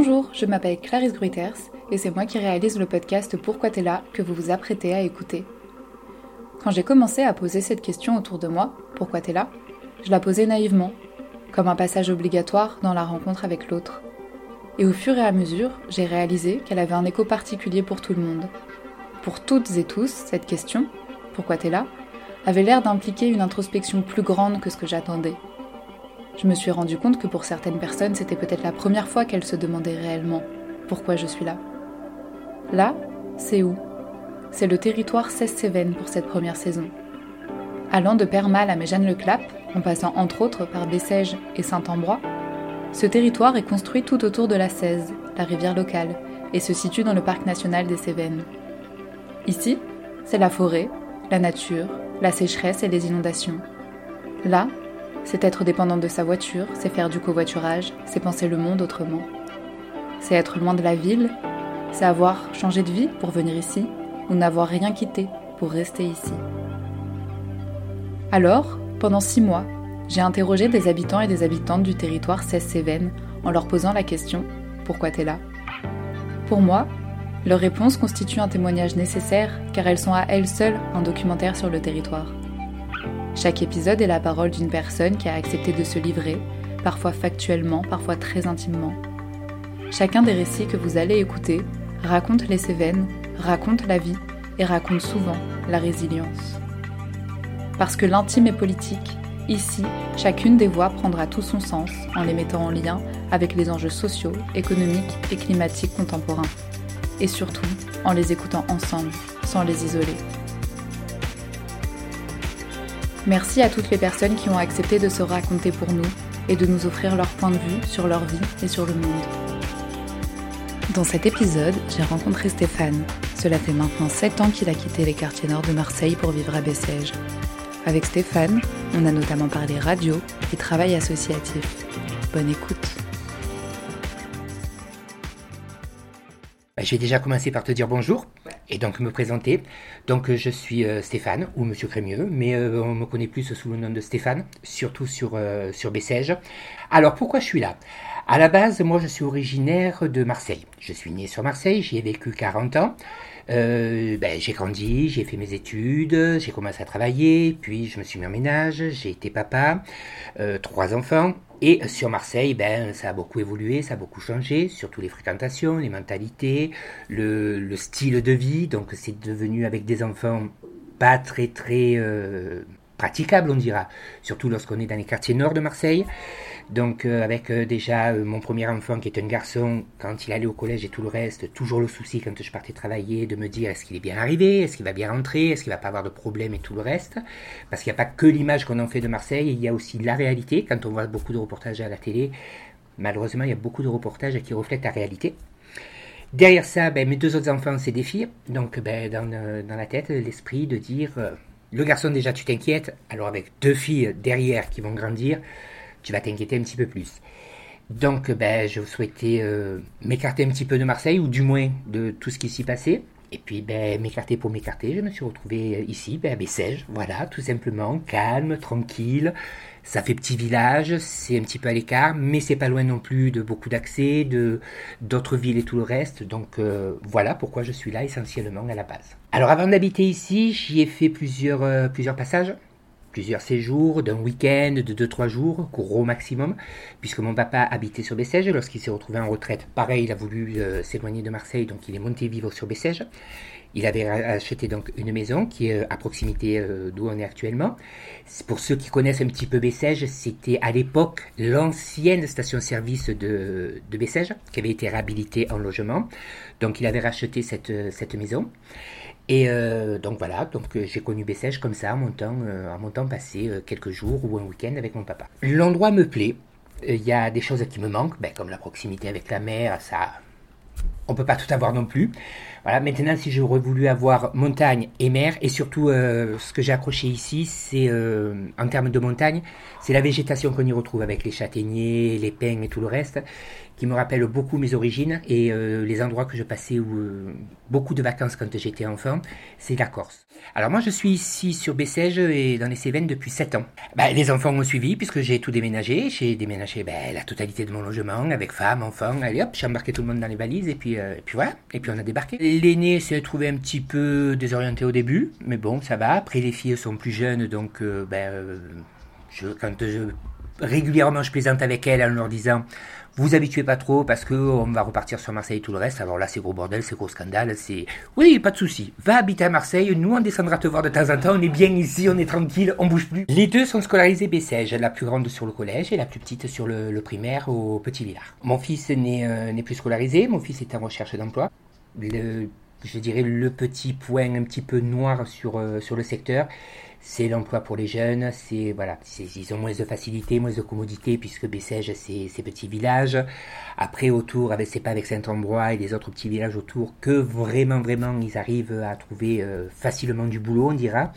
Bonjour, je m'appelle Clarisse Gruiters et c'est moi qui réalise le podcast Pourquoi t'es là que vous vous apprêtez à écouter. Quand j'ai commencé à poser cette question autour de moi, pourquoi t'es là Je la posais naïvement, comme un passage obligatoire dans la rencontre avec l'autre. Et au fur et à mesure, j'ai réalisé qu'elle avait un écho particulier pour tout le monde. Pour toutes et tous, cette question, pourquoi t'es là, avait l'air d'impliquer une introspection plus grande que ce que j'attendais. Je me suis rendu compte que pour certaines personnes, c'était peut-être la première fois qu'elles se demandaient réellement pourquoi je suis là. Là, c'est où? C'est le territoire 16 Cévennes pour cette première saison. Allant de Permal à Méjeanne-le-Clap, en passant entre autres par Bessèges et Saint-Ambrois, ce territoire est construit tout autour de la 16, la rivière locale, et se situe dans le parc national des Cévennes. Ici, c'est la forêt, la nature, la sécheresse et les inondations. Là, c'est être dépendant de sa voiture, c'est faire du covoiturage, c'est penser le monde autrement. C'est être loin de la ville, c'est avoir changé de vie pour venir ici, ou n'avoir rien quitté pour rester ici. Alors, pendant six mois, j'ai interrogé des habitants et des habitantes du territoire 16 Cévennes en leur posant la question Pourquoi t'es là? Pour moi, leurs réponses constituent un témoignage nécessaire car elles sont à elles seules un documentaire sur le territoire. Chaque épisode est la parole d'une personne qui a accepté de se livrer, parfois factuellement, parfois très intimement. Chacun des récits que vous allez écouter raconte les Cévennes, raconte la vie et raconte souvent la résilience. Parce que l'intime est politique, ici, chacune des voix prendra tout son sens en les mettant en lien avec les enjeux sociaux, économiques et climatiques contemporains. Et surtout, en les écoutant ensemble, sans les isoler. Merci à toutes les personnes qui ont accepté de se raconter pour nous et de nous offrir leur point de vue sur leur vie et sur le monde. Dans cet épisode, j'ai rencontré Stéphane. Cela fait maintenant 7 ans qu'il a quitté les quartiers nord de Marseille pour vivre à Bessèges. Avec Stéphane, on a notamment parlé radio et travail associatif. Bonne écoute. Je vais déjà commencer par te dire bonjour et donc me présenter. Donc je suis euh, Stéphane ou Monsieur Crémieux, mais euh, on me connaît plus sous le nom de Stéphane, surtout sur, euh, sur Bessèges. Alors pourquoi je suis là? À la base, moi je suis originaire de Marseille. Je suis né sur Marseille, j'y ai vécu 40 ans. Ben, j'ai grandi, j'ai fait mes études, j'ai commencé à travailler, puis je me suis mis en ménage, j'ai été papa, trois enfants, et sur Marseille, ben, ça a beaucoup évolué, ça a beaucoup changé, surtout les fréquentations, les mentalités, le, le style de vie. Donc c'est devenu avec des enfants pas très très euh, praticable, on dira, surtout lorsqu'on est dans les quartiers nord de Marseille. Donc euh, avec euh, déjà euh, mon premier enfant qui est un garçon, quand il allait au collège et tout le reste, toujours le souci quand je partais travailler de me dire est-ce qu'il est bien arrivé, est-ce qu'il va bien rentrer, est-ce qu'il va pas avoir de problème et tout le reste? Parce qu'il n'y a pas que l'image qu'on en fait de Marseille, il y a aussi la réalité. Quand on voit beaucoup de reportages à la télé, malheureusement il y a beaucoup de reportages qui reflètent la réalité. Derrière ça, ben, mes deux autres enfants, c'est des filles. Donc ben, dans, dans la tête, l'esprit de dire le garçon, déjà, tu t'inquiètes. Alors, avec deux filles derrière qui vont grandir, tu vas t'inquiéter un petit peu plus. Donc, ben, je souhaitais euh, m'écarter un petit peu de Marseille, ou du moins de tout ce qui s'y passait. Et puis, ben, m'écarter pour m'écarter, je me suis retrouvé ici, ben, à Bessèges, voilà, tout simplement, calme, tranquille, ça fait petit village, c'est un petit peu à l'écart, mais c'est pas loin non plus de beaucoup d'accès, de d'autres villes et tout le reste. Donc euh, voilà pourquoi je suis là essentiellement à la base. Alors avant d'habiter ici, j'y ai fait plusieurs, euh, plusieurs passages, plusieurs séjours d'un week-end, de 2-3 jours, gros maximum, puisque mon papa habitait sur Bessèges lorsqu'il s'est retrouvé en retraite. Pareil, il a voulu euh, s'éloigner de Marseille, donc il est monté vivre sur Bessèges. Il avait acheté donc une maison qui est euh, à proximité euh, d'où on est actuellement. Pour ceux qui connaissent un petit peu Bessèges, c'était à l'époque l'ancienne station-service de, de qui avait été réhabilitée en logement. Donc il avait racheté cette, cette maison. Et euh, donc voilà, donc j'ai connu Bessèges comme ça en montant, en montant passer quelques jours ou un week-end avec mon papa. L'endroit me plaît. Il y a des choses qui me manquent, ben, comme la proximité avec la mer, ça on peut pas tout avoir non plus. Voilà, maintenant, si j'aurais voulu avoir montagne et mer, et surtout, euh, ce que j'ai accroché ici, c'est, euh, en termes de montagne, c'est la végétation qu'on y retrouve avec les châtaigniers, les pins et tout le reste, qui me rappelle beaucoup mes origines et euh, les endroits que je passais où, beaucoup de vacances quand j'étais enfant, c'est la Corse. Alors moi, je suis ici sur Bessèges et dans les Cévennes depuis 7 ans. Ben, les enfants m'ont suivi puisque j'ai tout déménagé. J'ai déménagé ben, la totalité de mon logement avec femme, enfants. Allez hop, j'ai embarqué tout le monde dans les valises et puis, et puis voilà. Et puis on a débarqué. L'aîné s'est trouvé un petit peu désorienté au début, mais bon, ça va. Après, les filles sont plus jeunes, donc euh, ben, euh, quand je, régulièrement je plaisante avec elles en leur disant vous habituez pas trop parce que on va repartir sur Marseille et tout le reste. Alors là, c'est gros bordel, c'est gros scandale, c'est oui, pas de souci. Va habiter à Marseille, nous on descendra te voir de temps en temps. On est bien ici, on est tranquille, on bouge plus. Les deux sont scolarisés Bessèges, la plus grande sur le collège et la plus petite sur le, primaire au Petit Villard. Mon fils euh, n'est plus scolarisé, mon fils est en recherche d'emploi le, je dirais le petit point un petit peu noir sur, euh, sur le secteur, c'est l'emploi pour les jeunes. C'est voilà, ils ont moins de facilité, moins de commodité puisque Bessèges c'est ces petits villages. Après autour, avec c'est pas avec Saint-Ambrois et les autres petits villages autour que vraiment vraiment ils arrivent à trouver euh, facilement du boulot, on dira.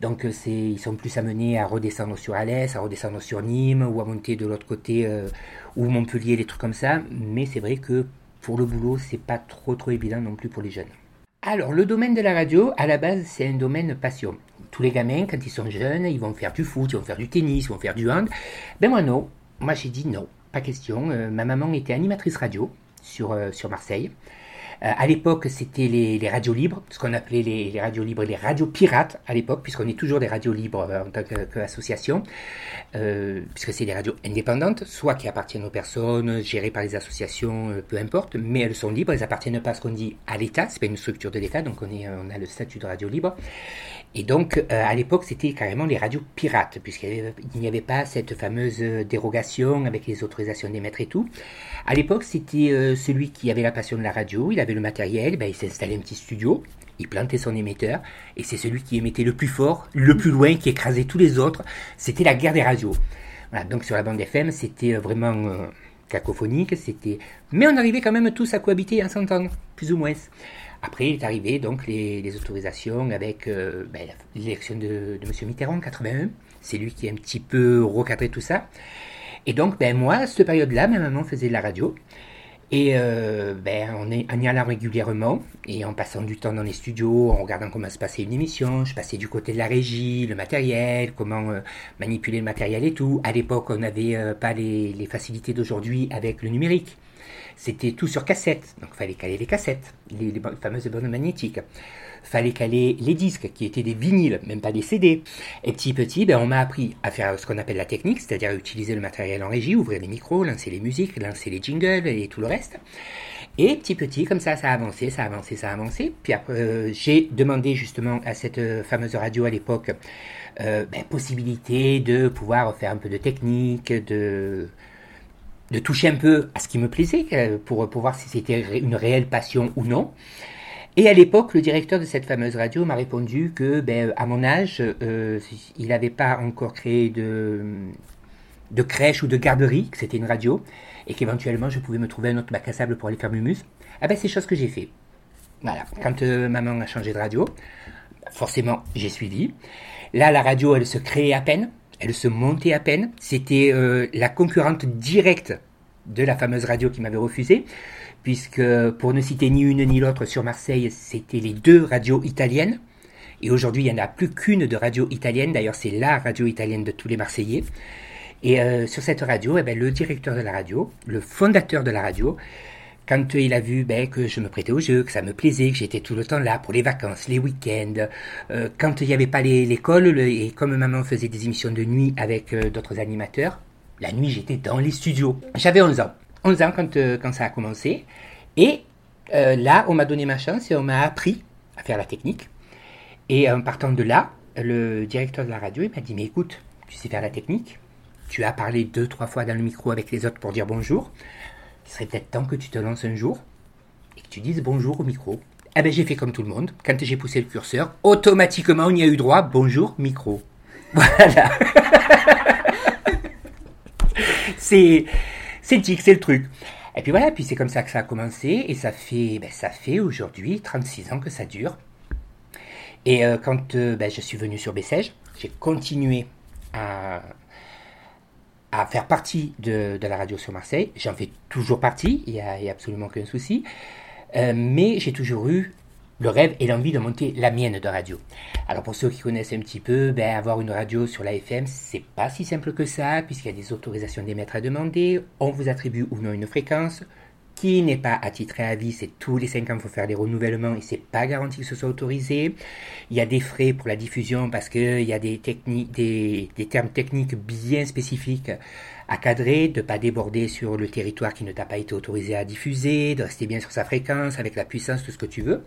Donc c'est, ils sont plus amenés à redescendre sur Alès, à redescendre sur Nîmes ou à monter de l'autre côté euh, ou Montpellier, des trucs comme ça. Mais c'est vrai que pour le boulot, c'est pas trop trop évident non plus pour les jeunes. Alors, le domaine de la radio, à la base, c'est un domaine passion. Tous les gamins, quand ils sont jeunes, ils vont faire du foot, ils vont faire du tennis, ils vont faire du hand. Ben moi non, moi j'ai dit non, pas question. Euh, ma maman était animatrice radio sur, euh, sur Marseille. Euh, à l'époque, c'était les, radios libres, ce qu'on appelait les, radios libres, les radios pirates à l'époque, puisqu'on est toujours des radios libres euh, en tant qu'association, euh, puisque c'est des radios indépendantes, soit qui appartiennent aux personnes, gérées par les associations, peu importe, mais elles sont libres, elles appartiennent pas à ce qu'on dit à l'État, c'est pas une structure de l'État, donc on, est, on a le statut de radio libre. Et donc, à l'époque, c'était carrément les radios pirates, puisqu'il n'y avait pas cette fameuse dérogation avec les autorisations d'émettre et tout. À l'époque, c'était celui qui avait la passion de la radio, il avait le matériel, ben, il s'est installé un petit studio, il plantait son émetteur, et c'est celui qui émettait le plus fort, le plus loin, qui écrasait tous les autres. C'était la guerre des radios. donc sur la bande FM, c'était euh, vraiment euh, cacophonique, c'était... Mais on arrivait quand même tous à cohabiter à s'entendre, plus ou moins. Après, il est arrivé donc les, autorisations avec euh, ben, l'élection de, de M. Mitterrand en 81. C'est lui qui a un petit peu recadré tout ça. Et donc, ben, moi, à cette période-là, ma maman faisait de la radio. Et euh, ben, on est, en y allant régulièrement et en passant du temps dans les studios, en regardant comment se passait une émission, je passais du côté de la régie, le matériel, comment euh, manipuler le matériel et tout. À l'époque, on n'avait euh, pas les facilités d'aujourd'hui avec le numérique. C'était tout sur cassette, donc fallait caler les cassettes, les, les fameuses bandes magnétiques fallait caler les disques qui étaient des vinyles, même pas des CD. Et petit petit, ben, on m'a appris à faire ce qu'on appelle la technique, c'est-à-dire utiliser le matériel en régie, ouvrir les micros, lancer les musiques, lancer les jingles et tout le reste. Et petit petit, comme ça, ça a avancé, ça a avancé, ça a avancé. Puis après, euh, j'ai demandé justement à cette euh, fameuse radio à l'époque euh, ben, possibilité de pouvoir faire un peu de technique, de de toucher un peu à ce qui me plaisait pour, pour voir si c'était une réelle passion ou non. Et à l'époque, le directeur de cette fameuse radio m'a répondu que, ben, à mon âge, euh, il n'avait pas encore créé de, de crèche ou de garderie, que c'était une radio, et qu'éventuellement je pouvais me trouver un autre bac à sable pour aller faire mumus. Ah ben, c'est chose que j'ai fait. Voilà. Quand euh, maman a changé de radio, forcément, j'ai suivi. Là, la radio, elle se créait à peine, elle se montait à peine. C'était euh, la concurrente directe de la fameuse radio qui m'avait refusé puisque pour ne citer ni une ni l'autre sur Marseille, c'était les deux radios italiennes. Et aujourd'hui, il n'y en a plus qu'une de radio italienne. D'ailleurs, c'est la radio italienne de tous les Marseillais. Et euh, sur cette radio, eh ben, le directeur de la radio, le fondateur de la radio, quand il a vu ben, que je me prêtais au jeu, que ça me plaisait, que j'étais tout le temps là pour les vacances, les week-ends, euh, quand il n'y avait pas l'école, et comme maman faisait des émissions de nuit avec euh, d'autres animateurs, la nuit j'étais dans les studios. J'avais 11 ans. 11 ans quand, euh, quand ça a commencé. Et euh, là, on m'a donné ma chance et on m'a appris à faire la technique. Et en partant de là, le directeur de la radio, il m'a dit, mais écoute, tu sais faire la technique, tu as parlé deux, trois fois dans le micro avec les autres pour dire bonjour. Il serait peut-être temps que tu te lances un jour et que tu dises bonjour au micro. Eh ben, j'ai fait comme tout le monde. Quand j'ai poussé le curseur, automatiquement, on y a eu droit. Bonjour, micro. Voilà. C'est, c'est le tic, c'est le truc. Et puis voilà, puis c'est comme ça que ça a commencé, et ça fait, ben, ça fait aujourd'hui 36 ans que ça dure. Et euh, quand euh, ben, je suis venu sur Bessèges, j'ai continué à, faire partie de, de, la radio sur Marseille. J'en fais toujours partie, il n'y a, a, absolument aucun souci. Euh, mais j'ai toujours eu le rêve et l'envie de monter la mienne de radio. Alors pour ceux qui connaissent un petit peu, ben, avoir une radio sur la FM, c'est pas si simple que ça, puisqu'il y a des autorisations d'émettre à demander, on vous attribue ou non une fréquence, qui n'est pas attitré à vie, c'est tous les 5 ans, il faut faire des renouvellements et c'est pas garanti que ce soit autorisé. Il y a des frais pour la diffusion parce qu'il y a des, des, termes techniques bien spécifiques à cadrer, de pas déborder sur le territoire qui ne t'a pas été autorisé à diffuser, de rester bien sur sa fréquence avec la puissance, tout ce que tu veux.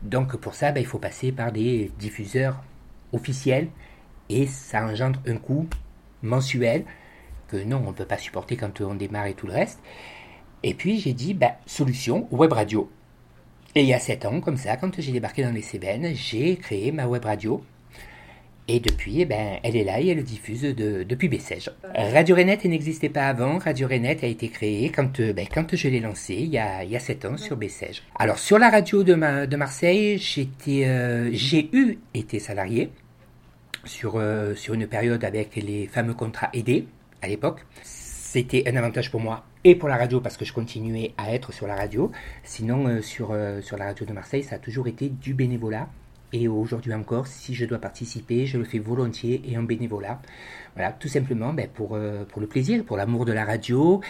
Donc pour ça, ben, il faut passer par des diffuseurs officiels et ça engendre un coût mensuel que non, on ne peut pas supporter quand on démarre et tout le reste. Et puis j'ai dit, ben, solution, web radio. Et il y a 7 ans, comme ça, quand j'ai débarqué dans les Cévennes, j'ai créé ma web radio et depuis, eh ben, elle est là et elle diffuse de, depuis Bessèges. Radio Renette n'existait pas avant. Radio Renette a été créée quand, euh, ben, quand je l'ai lancée il y, a, il y a 7 ans sur Bessèges. Alors sur la radio de, ma, de Marseille, euh, j'ai eu été salarié sur, euh, sur une période avec les fameux contrats aidés à l'époque. C'était un avantage pour moi et pour la radio parce que je continuais à être sur la radio. Sinon, sur, sur la radio de Marseille, ça a toujours été du bénévolat et aujourd'hui encore, si je dois participer, je le fais volontiers et en bénévolat. Voilà, tout simplement ben, pour, euh, pour le plaisir, pour l'amour de la radio,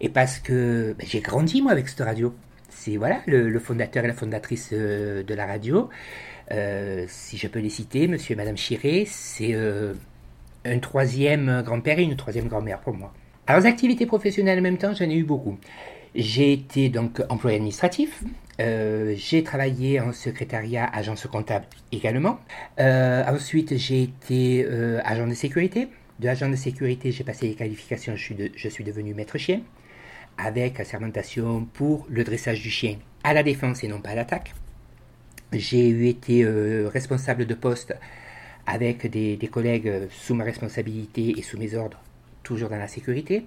et parce que ben, j'ai grandi moi avec cette radio. C'est voilà le, fondateur et la fondatrice euh, de la radio. Euh, si je peux les citer, monsieur et madame Chiré, c'est un troisième grand-père et une troisième grand-mère pour moi. Alors, activités professionnelles en même temps, j'en ai eu beaucoup. J'ai été donc employé administratif. Euh, j'ai travaillé en secrétariat, agence comptable également. Euh, ensuite, j'ai été euh, agent de sécurité. De agent de sécurité, j'ai passé les qualifications. Je suis, devenu maître chien avec assermentation pour le dressage du chien à la défense et non pas à l'attaque. J'ai eu été responsable de poste avec des collègues sous ma responsabilité et sous mes ordres, toujours dans la sécurité.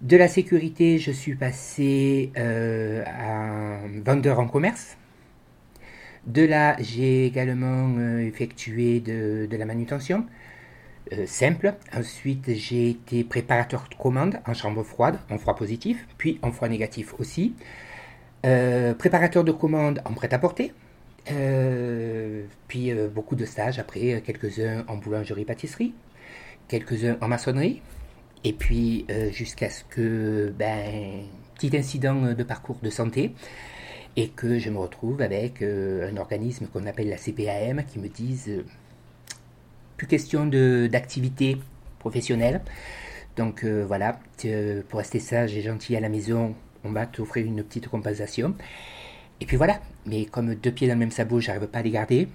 De la sécurité, je suis passé euh, à vendeur en commerce. De là, j'ai également euh, effectué de, la manutention euh, simple. Ensuite, j'ai été préparateur de commandes en chambre froide, en froid positif, puis en froid négatif aussi. préparateur de commandes en prêt-à-porter. puis beaucoup de stages après, quelques-uns en boulangerie-pâtisserie, quelques-uns en maçonnerie, et puis, euh, jusqu'à ce que, ben, petit incident de parcours de santé, et que je me retrouve avec euh, un organisme qu'on appelle la CPAM qui me dise euh, plus question d'activité professionnelle. Donc voilà, pour rester sage et gentil à la maison, on va t'offrir une petite compensation. Et puis voilà, mais comme deux pieds dans le même sabot, j'arrive pas à les garder,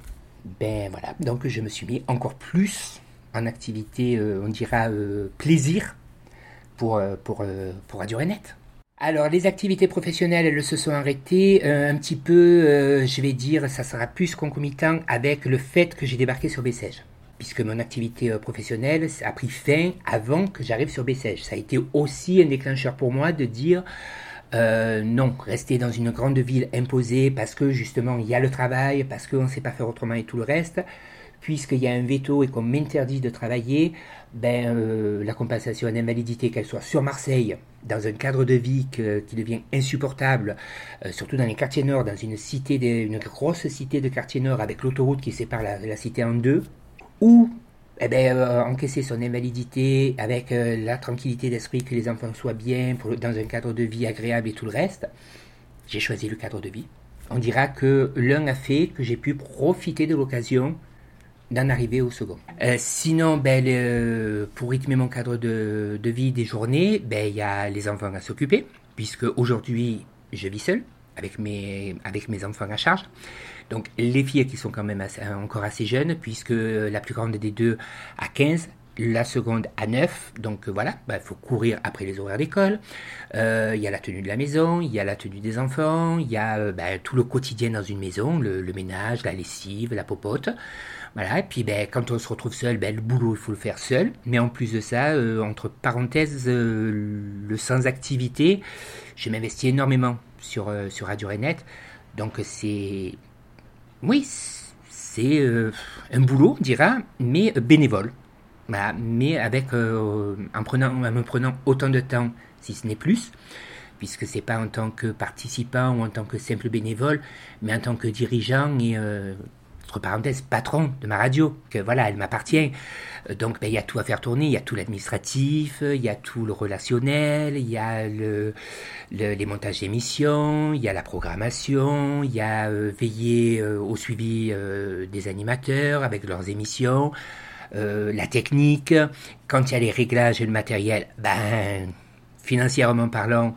ben voilà, donc je me suis mis encore plus en activité, on dira plaisir, pour, euh, pour, euh, pour Radio. Alors, les activités professionnelles, elles se sont arrêtées euh, un petit peu, je vais dire, ça sera plus concomitant avec le fait que j'ai débarqué sur Bessèges. Puisque mon activité professionnelle a pris fin avant que j'arrive sur Bessèges. Ça a été aussi un déclencheur pour moi de dire non, rester dans une grande ville imposée parce que justement il y a le travail, parce qu'on ne sait pas faire autrement et tout le reste puisqu'il y a un veto et qu'on m'interdit de travailler, ben, euh, la compensation en invalidité, qu'elle soit sur Marseille, dans un cadre de vie qui devient insupportable, euh, surtout dans les quartiers nord, dans une cité, une grosse cité de quartiers nord avec l'autoroute qui sépare la, cité en deux, ou eh ben, euh, encaisser son invalidité avec la tranquillité d'esprit que les enfants soient bien, dans un cadre de vie agréable et tout le reste, j'ai choisi le cadre de vie. On dira que l'un a fait que j'ai pu profiter de l'occasion d'en arriver au second. Euh, sinon, ben, pour rythmer mon cadre de, vie des journées, ben, il y a les enfants à s'occuper, puisque aujourd'hui, je vis seul avec mes, enfants à charge. Donc, les filles qui sont quand même encore assez jeunes, puisque la plus grande des deux a 15, la seconde à 9. Donc euh, voilà, il bah, faut courir après les horaires d'école. Euh, il y a la tenue de la maison, il y a la tenue des enfants, il y a tout le quotidien dans une maison, le, ménage, la lessive, la popote. Voilà, et puis ben, quand on se retrouve seul, ben, le boulot, il faut le faire seul. Mais en plus de ça, entre parenthèses, le sans activité, je m'investis énormément sur, sur Radio Renet. Donc c'est... Oui, c'est un boulot, on dira, mais bénévole. mais avec, euh, en, prenant, en me prenant autant de temps, si ce n'est plus, puisque c'est pas en tant que participant ou en tant que simple bénévole, mais en tant que dirigeant et euh, entre parenthèses, patron de ma radio, que voilà, elle m'appartient. Euh, donc, ben, il y a tout à faire tourner, il y a tout l'administratif, il y a tout le relationnel, il y a le, les montages d'émissions, il y a la programmation, il y a euh, veiller euh, au suivi des animateurs avec leurs émissions, la technique, quand il y a les réglages et le matériel, ben, financièrement parlant,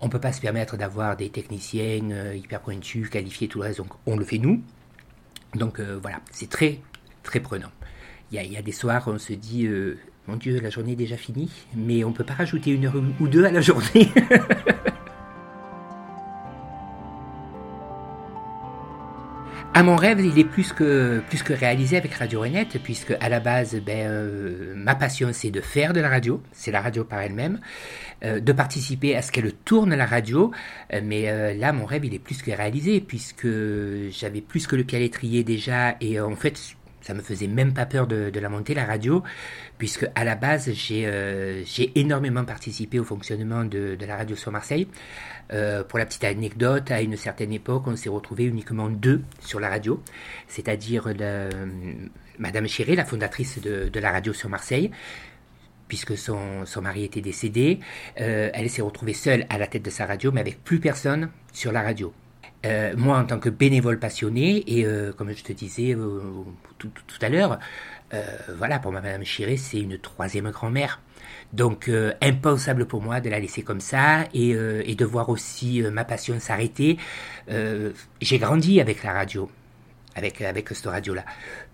on ne peut pas se permettre d'avoir des techniciens hyper pointus, qualifiés, tout le reste, donc on le fait nous. Donc euh, voilà, c'est très, très prenant. Il y, a, des soirs on se dit, euh, mon Dieu, la journée est déjà finie, mais on peut pas rajouter une heure ou deux à la journée. À mon rêve, il est plus que, plus que réalisé avec Radio Renet, puisque à la base, ben, euh, ma passion, c'est de faire de la radio, c'est la radio par elle-même, euh, de participer à ce qu'elle tourne la radio, euh, mais là, mon rêve, il est plus que réalisé, puisque j'avais plus que le pied déjà, et en fait, ça me faisait même pas peur de, la monter, la radio, puisque à la base, j'ai énormément participé au fonctionnement de, la radio sur Marseille. Euh, pour la petite anecdote, à une certaine époque, on s'est retrouvé uniquement deux sur la radio, c'est-à-dire Madame Chéré, la fondatrice de, la radio sur Marseille, puisque son, mari était décédé. Euh, elle s'est retrouvée seule à la tête de sa radio, mais avec plus personne sur la radio. Euh, moi, en tant que bénévole passionné, et comme je te disais tout, à l'heure, voilà, pour Madame Chiré, c'est une troisième grand-mère. Donc euh, impensable pour moi de la laisser comme ça et, euh, de voir aussi euh, ma passion s'arrêter. j'ai grandi avec la radio, avec, avec cette radio-là.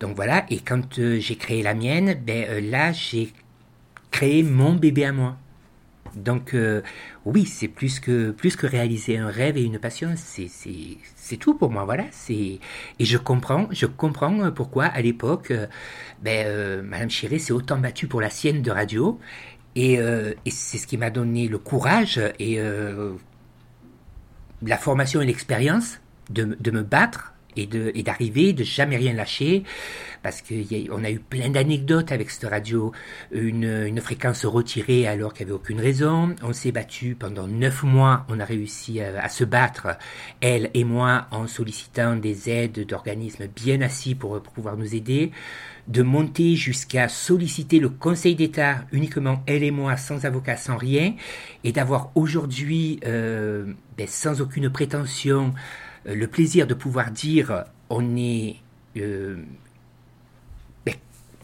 Donc voilà, et quand j'ai créé la mienne, ben, là j'ai créé mon bébé à moi. Donc oui, c'est plus que plus que réaliser un rêve et une passion, c'est tout pour moi. Voilà, c'est et je comprends, je comprends pourquoi à l'époque, ben, Madame Chiré s'est autant battue pour la sienne de radio euh, et, c'est ce qui m'a donné le courage et euh, la formation et l'expérience de, de, me battre et d'arriver, de jamais rien lâcher, parce qu'on a, eu plein d'anecdotes avec cette radio, une, fréquence retirée alors qu'il n'y avait aucune raison, on s'est battu pendant neuf mois, on a réussi à, se battre, elle et moi, en sollicitant des aides d'organismes bien assis pour pouvoir nous aider, de monter jusqu'à solliciter le Conseil d'État uniquement elle et moi, sans avocat, sans rien, et d'avoir aujourd'hui, euh, ben, sans aucune prétention, le plaisir de pouvoir dire on est euh, ben,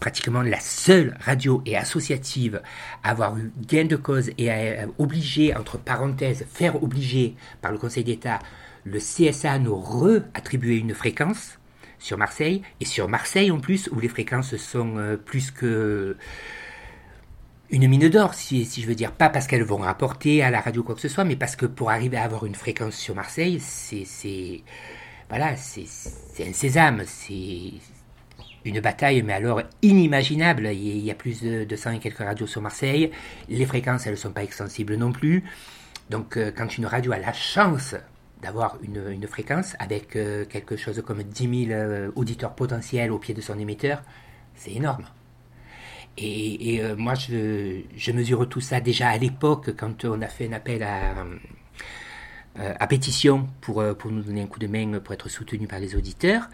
pratiquement la seule radio et associative à avoir eu gain de cause et à obliger, entre parenthèses, faire obliger par le Conseil d'État le CSA nous re-attribuer une fréquence sur Marseille, et sur Marseille en plus, où les fréquences sont euh, plus que une mine d'or, si, je veux dire, pas parce qu'elles vont rapporter à la radio quoi que ce soit, mais parce que pour arriver à avoir une fréquence sur Marseille, c'est, c'est, un sésame, c'est une bataille, mais alors inimaginable. Il y a plus de 200 et quelques radios sur Marseille, les fréquences, elles ne sont pas extensibles non plus. Donc, euh, quand une radio a la chance d'avoir une, une, fréquence avec euh, quelque chose comme 10 000 euh, auditeurs potentiels au pied de son émetteur, c'est énorme. Et, euh, moi, je, mesure tout ça déjà à l'époque, quand on a fait un appel à, à pétition pour, pour nous donner un coup de main, pour être soutenu par les auditeurs,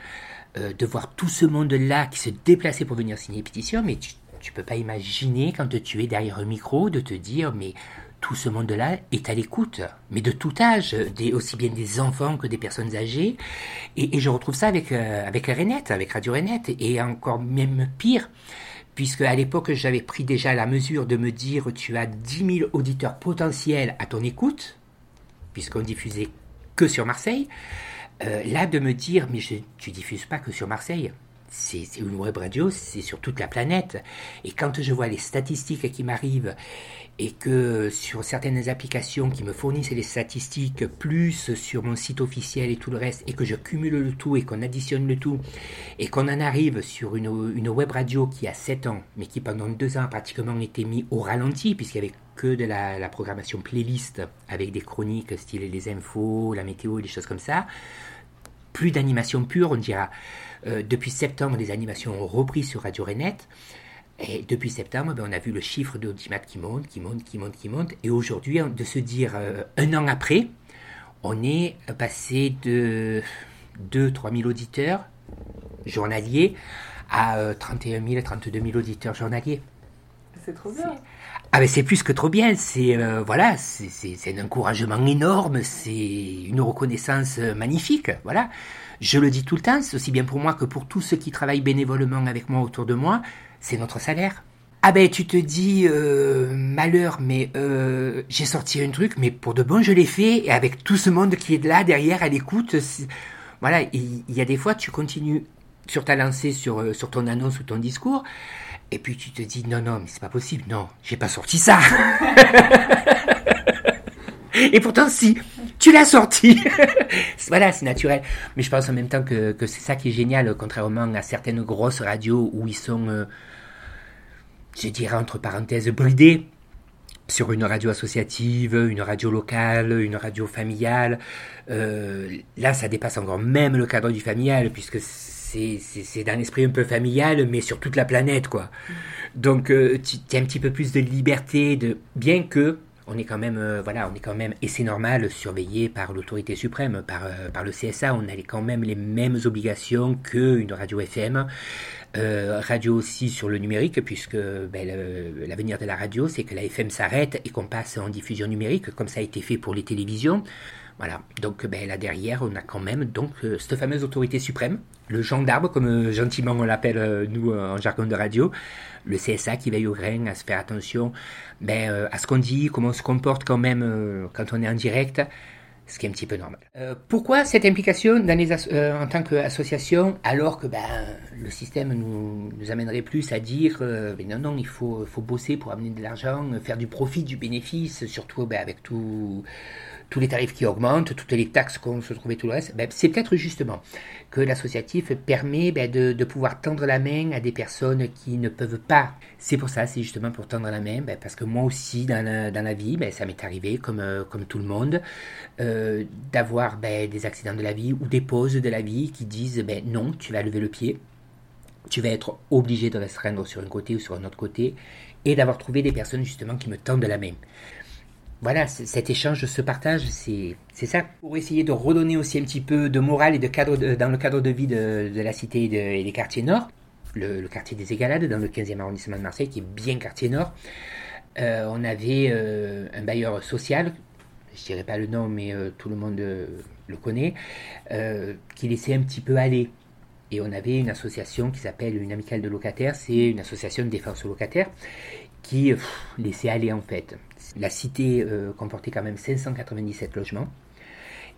de voir tout ce monde-là qui se déplaçait pour venir signer pétition, mais tu ne peux pas imaginer quand tu es derrière un micro de te dire, mais tout ce monde-là est à l'écoute, mais de tout âge, aussi bien des enfants que des personnes âgées. Et, je retrouve ça avec, euh, avec avec Radio Renette, et encore même pire, puisque à l'époque j'avais pris déjà la mesure de me dire tu as 10 000 auditeurs potentiels à ton écoute, puisqu'on diffusait que sur Marseille. Euh, là, de me dire mais tu diffuses pas que sur Marseille, c'est une web radio, c'est sur toute la planète. Et quand je vois les statistiques qui m'arrivent et que sur certaines applications qui me fournissent les statistiques, plus sur mon site officiel et tout le reste, et que je cumule le tout et qu'on additionne le tout, et qu'on en arrive sur une, une, web radio qui a 7 ans, mais qui pendant 2 ans a pratiquement été mis au ralenti, puisqu'il n'y avait que de la, la, programmation playlist avec des chroniques style les infos, la météo et des choses comme ça, plus d'animation pure, on dira. Euh, depuis septembre, les animations ont repris sur Radio Renet. Et depuis septembre, ben, on a vu le chiffre d'audimat qui monte, qui monte, qui monte, qui monte. Et aujourd'hui, de se dire, euh, un an après, on est passé de 2-3 000 auditeurs journaliers à 31 000, 32 000 auditeurs journaliers. C'est trop bien. Ah ben c'est plus que trop bien, c'est euh, voilà, c'est un encouragement énorme, c'est une reconnaissance magnifique, voilà. Je le dis tout le temps, c'est aussi bien pour moi que pour tous ceux qui travaillent bénévolement avec moi autour de moi, c'est notre salaire. Ah ben tu te dis euh, malheur, mais euh, j'ai sorti un truc, mais pour de bon je l'ai fait et avec tout ce monde qui est là derrière à l'écoute, voilà, il y, a des fois tu continues sur ta lancée, sur sur ton annonce ou ton discours, et puis tu te dis, non, non, mais c'est pas possible, non, j'ai pas sorti ça. Et pourtant, si, tu l'as sorti. voilà, c'est naturel. Mais je pense en même temps que, c'est ça qui est génial, contrairement à certaines grosses radios où ils sont, euh, je dirais entre parenthèses, bridés sur une radio associative, une radio locale, une radio familiale. Euh, là, ça dépasse encore même le cadre du familial, puisque c'est d'un esprit un peu familial, mais sur toute la planète, quoi. Donc, euh, tu as un petit peu plus de liberté, de bien que on est quand même, euh, voilà, on est quand même, et c'est normal, surveillé par l'autorité suprême, par, euh, le CSA, on a quand même les mêmes obligations qu'une radio FM. radio aussi sur le numérique, puisque ben, l'avenir de la radio, c'est que la FM s'arrête et qu'on passe en diffusion numérique, comme ça a été fait pour les télévisions. Voilà, donc ben, là derrière, on a quand même donc cette fameuse autorité suprême le gendarme, comme euh, gentiment on l'appelle euh, nous euh, en jargon de radio, le CSA qui veille au grain, à se faire attention ben, à ce qu'on dit, comment on se comporte quand même quand on est en direct, ce qui est un petit peu normal. pourquoi cette implication en tant qu'association alors que ben, le système nous, amènerait plus à dire non, non, il faut, bosser pour amener de l'argent, faire du profit, du bénéfice, surtout avec tout tous les tarifs qui augmentent, toutes les taxes qu'on se trouvait, tout le reste, ben, c'est peut-être justement que l'associatif permet ben, de, pouvoir tendre la main à des personnes qui ne peuvent pas. C'est pour ça, c'est justement pour tendre la main, ben, parce que moi aussi, dans la, vie, ça m'est arrivé, comme, euh, comme tout le monde, euh, d'avoir des accidents de la vie ou des pauses de la vie qui disent non, tu vas lever le pied, tu vas être obligé de restreindre sur un côté ou sur un autre côté, et d'avoir trouvé des personnes justement qui me tendent la main voilà, cet échange, ce partage, c'est ça. Pour essayer de redonner aussi un petit peu de morale et de cadre dans le cadre de vie de, la cité et, des quartiers nord, le, quartier des Égalades, dans le 15e arrondissement de Marseille, qui est bien quartier nord, euh, on avait euh, un bailleur social, je dirais pas le nom, mais euh, tout le monde le connaît, qui laissait un petit peu aller. Et on avait une association qui s'appelle une amicale de locataires, c'est une association de défense aux locataires, qui laissait aller en fait. La cité euh, comportait quand même 597 logements.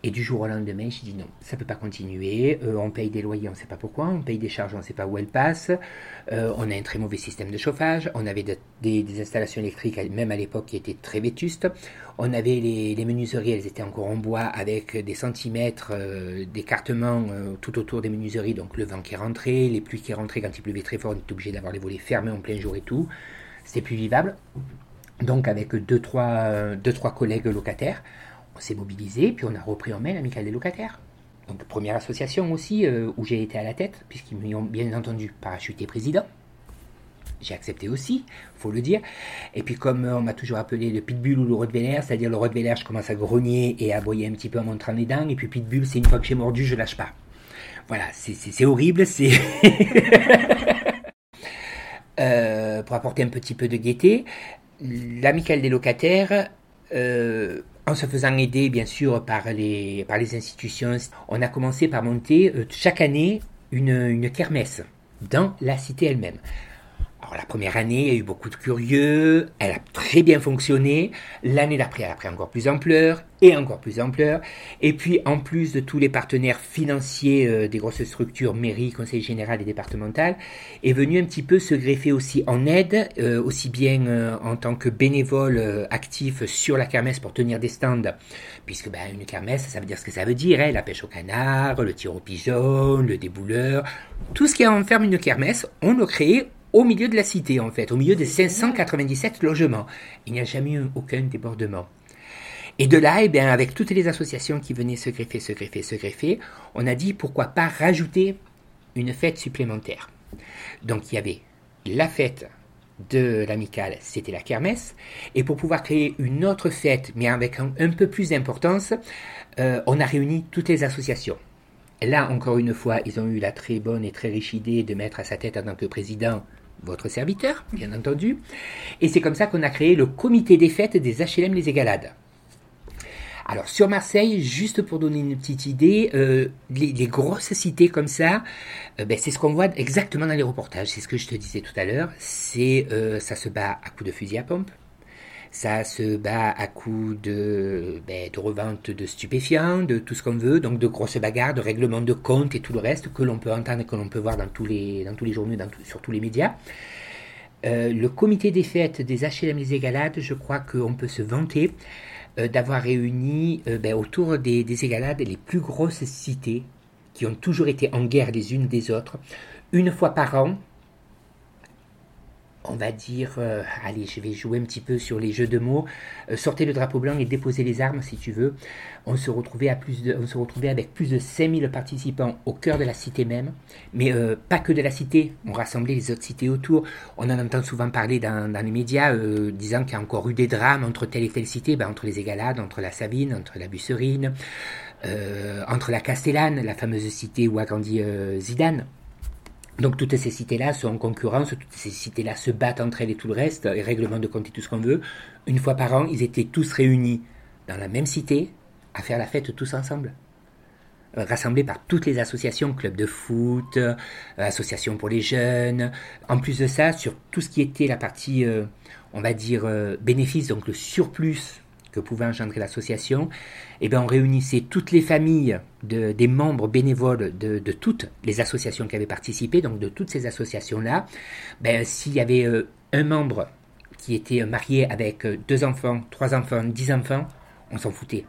Et du jour au lendemain, j'ai dit non, ça ne peut pas continuer. Euh, on paye des loyers, on ne sait pas pourquoi. On paye des charges, on ne sait pas où elles passent. Euh, on a un très mauvais système de chauffage. On avait des, installations électriques, même à l'époque, qui étaient très vétustes. On avait les, menuiseries, elles étaient encore en bois avec des centimètres d'écartement tout autour des menuiseries. Donc le vent qui est rentré, les pluies qui rentraient quand il pleuvait très fort, on était obligé d'avoir les volets fermés en plein jour et tout. C'était plus vivable. Donc avec deux trois, deux, trois collègues locataires, on s'est mobilisé, puis on a repris en main l'amicale des locataires. Donc première association aussi euh, où j'ai été à la tête, puisqu'ils m'y ont bien entendu parachuté président. J'ai accepté aussi, faut le dire. Et puis comme on m'a toujours appelé le pitbull ou le rottweiler, c'est-à-dire le rottweiler, je commence à grogner et à aboyer un petit peu en montrant les dents, et puis pitbull, c'est une fois que j'ai mordu, je lâche pas. Voilà, c'est horrible, c'est... Euh, pour apporter un petit peu de gaieté, l'amicale des locataires, euh, en se faisant aider bien sûr par les, par les institutions, on a commencé par monter euh, chaque année une, une kermesse dans la cité elle-même. Alors la première année, il y a eu beaucoup de curieux, elle a très bien fonctionné. L'année d'après, elle a pris encore plus ampleur et encore plus ampleur. Et puis en plus de tous les partenaires financiers euh, des grosses structures, mairie, conseil général et départemental, est venu un petit peu se greffer aussi en aide, euh, aussi bien euh, en tant que bénévole actif sur la kermesse pour tenir des stands, puisque ben, une kermesse, ça veut dire ce que ça veut dire, hein, la pêche au canard, le tir au pigeon, le débouleur, tout ce qui enferme une kermesse, on le crée au milieu de la cité, en fait, au milieu des 597 logements. Il n'y a jamais eu aucun débordement. Et de là, eh bien, avec toutes les associations qui venaient se greffer, se greffer, se greffer, on a dit pourquoi pas rajouter une fête supplémentaire. Donc il y avait la fête de l'amicale, c'était la kermesse, et pour pouvoir créer une autre fête, mais avec un, peu plus d'importance, euh, on a réuni toutes les associations. là, encore une fois, ils ont eu la très bonne et très riche idée de mettre à sa tête en tant que président votre serviteur, bien entendu. Et c'est comme ça qu'on a créé le comité des fêtes des HLM Les Égalades. Alors sur Marseille, juste pour donner une petite idée, euh, les, grosses cités comme ça, euh, ben, c'est ce qu'on voit exactement dans les reportages. C'est ce que je te disais tout à l'heure. C'est euh, ça se bat à coups de fusil à pompe, ça se bat à coups de, ben, de revente de stupéfiants, de tout ce qu'on veut, donc de grosses bagarres, de règlements de comptes et tout le reste que l'on peut entendre et que l'on peut voir dans tous les, dans tous les journaux, sur tous les médias. Euh, le comité des fêtes des HLM Les Égalades, je crois qu'on peut se vanter euh, d'avoir réuni euh, ben, autour des, des Égalades les plus grosses cités qui ont toujours été en guerre les unes des autres, une fois par an, on va dire, euh, allez, je vais jouer un petit peu sur les jeux de mots, euh, sortez le drapeau blanc et déposez les armes si tu veux. On se retrouvait, avec plus de 5000 participants au cœur de la cité même, mais euh, pas que de la cité, on rassemblait les autres cités autour. On en entend souvent parler dans, les médias, disant qu'il y a encore eu des drames entre telle et telle cité, ben, entre les Égalades, entre la Sabine, entre la Busserine, entre la Castellane, la fameuse cité où a grandi Zidane. Donc toutes ces cités-là sont en concurrence, toutes ces cités-là se battent entre elles et tout le reste, et règlement de compte et tout ce qu'on veut. Une fois par an, ils étaient tous réunis dans la même cité à faire la fête tous ensemble. Euh, rassemblés par toutes les associations, clubs de foot, euh, associations pour les jeunes. En plus de ça, sur tout ce qui était la partie, euh, on va dire, bénéfice, donc le surplus que pouvait engendrer l'association, eh bien, on réunissait toutes les familles de, des membres bénévoles de, toutes les associations qui avaient participé, donc de toutes ces associations-là. Ben, S'il y avait euh, un membre qui était marié avec euh, deux enfants, trois enfants, dix enfants, on s'en foutait.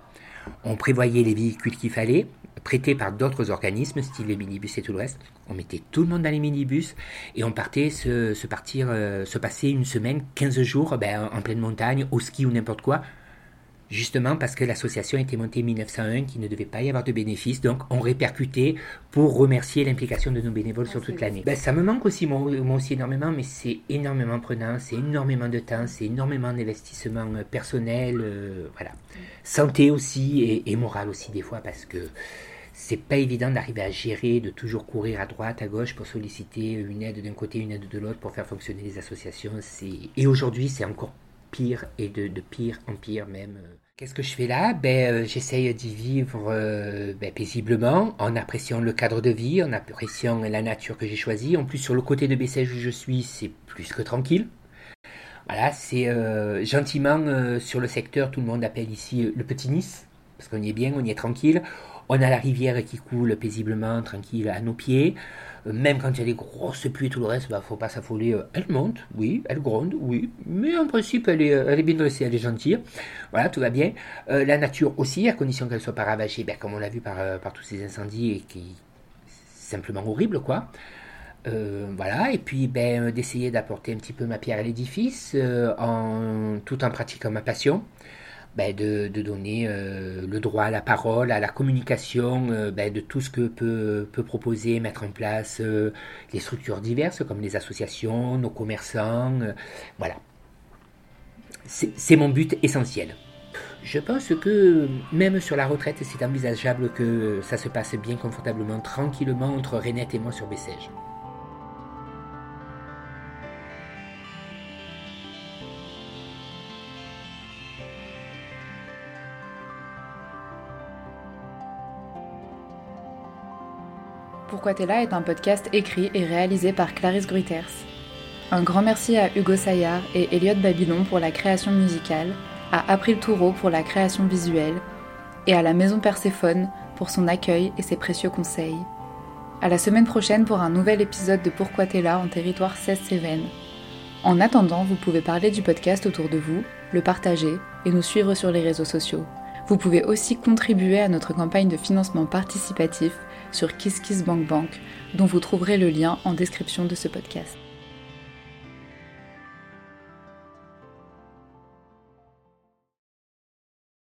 On prévoyait les véhicules qu'il fallait, prêtés par d'autres organismes, style les minibus et tout le reste. On mettait tout le monde dans les minibus et on partait se, partir, euh, se passer une semaine, 15 jours ben, en pleine montagne, au ski ou n'importe quoi, justement parce que l'association était montée en 1901, qu'il ne devait pas y avoir de bénéfices, donc on répercutait pour remercier l'implication de nos bénévoles sur toute l'année. Ben, ça me manque aussi, moi, aussi énormément, mais c'est énormément prenant, c'est énormément de temps, c'est énormément d'investissement euh, personnel, euh, voilà. Santé aussi et, et morale aussi des fois, parce que c'est pas évident d'arriver à gérer, de toujours courir à droite, à gauche pour solliciter une aide d'un côté, une aide de l'autre pour faire fonctionner les associations. Et aujourd'hui, c'est encore pire et de, pire en pire même. Qu'est-ce que je fais là? Ben, euh, J'essaye d'y vivre euh, ben, paisiblement, en appréciant le cadre de vie, en appréciant la nature que j'ai choisie. En plus, sur le côté de Bessèges où je suis, c'est plus que tranquille. Voilà, c'est euh, gentiment sur le secteur, tout le monde appelle ici le Petit Nice, parce qu'on y est bien, on y est tranquille. On a la rivière qui coule paisiblement, tranquille, à nos pieds. Euh, même quand il y a des grosses pluies et tout le reste, bah, faut pas s'affoler. Euh, elle monte, oui, elle gronde, oui, mais en principe, elle est, euh, elle est bien dressée, elle est gentille. Voilà, tout va bien. la nature aussi, à condition qu'elle soit pas ravagée, ben, comme on l'a vu par, tous ces incendies, et qui simplement horrible, quoi. voilà, et puis ben, d'essayer d'apporter un petit peu ma pierre à l'édifice, tout en pratiquant ma passion. Ben, de, donner euh, le droit à la parole, à la communication, euh, ben, de tout ce que peut, peut proposer, mettre en place euh, les structures diverses comme les associations, nos commerçants. voilà. C'est mon but essentiel. Je pense que même sur la retraite, c'est envisageable que ça se passe bien confortablement, tranquillement entre Renette et moi sur Bessèges. Pourquoi t'es est un podcast écrit et réalisé par Clarisse Gruiters. Un grand merci à Hugo Saillard et Elliot Babylon pour la création musicale, à April Toureau pour la création visuelle, et à la Maison Perséphone pour son accueil et ses précieux conseils. À la semaine prochaine pour un nouvel épisode de Pourquoi t'es là en territoire 16 Cévennes. En attendant, vous pouvez parler du podcast autour de vous, le partager et nous suivre sur les réseaux sociaux. Vous pouvez aussi contribuer à notre campagne de financement participatif sur KissKissBankBank, dont vous trouverez le lien en description de ce podcast.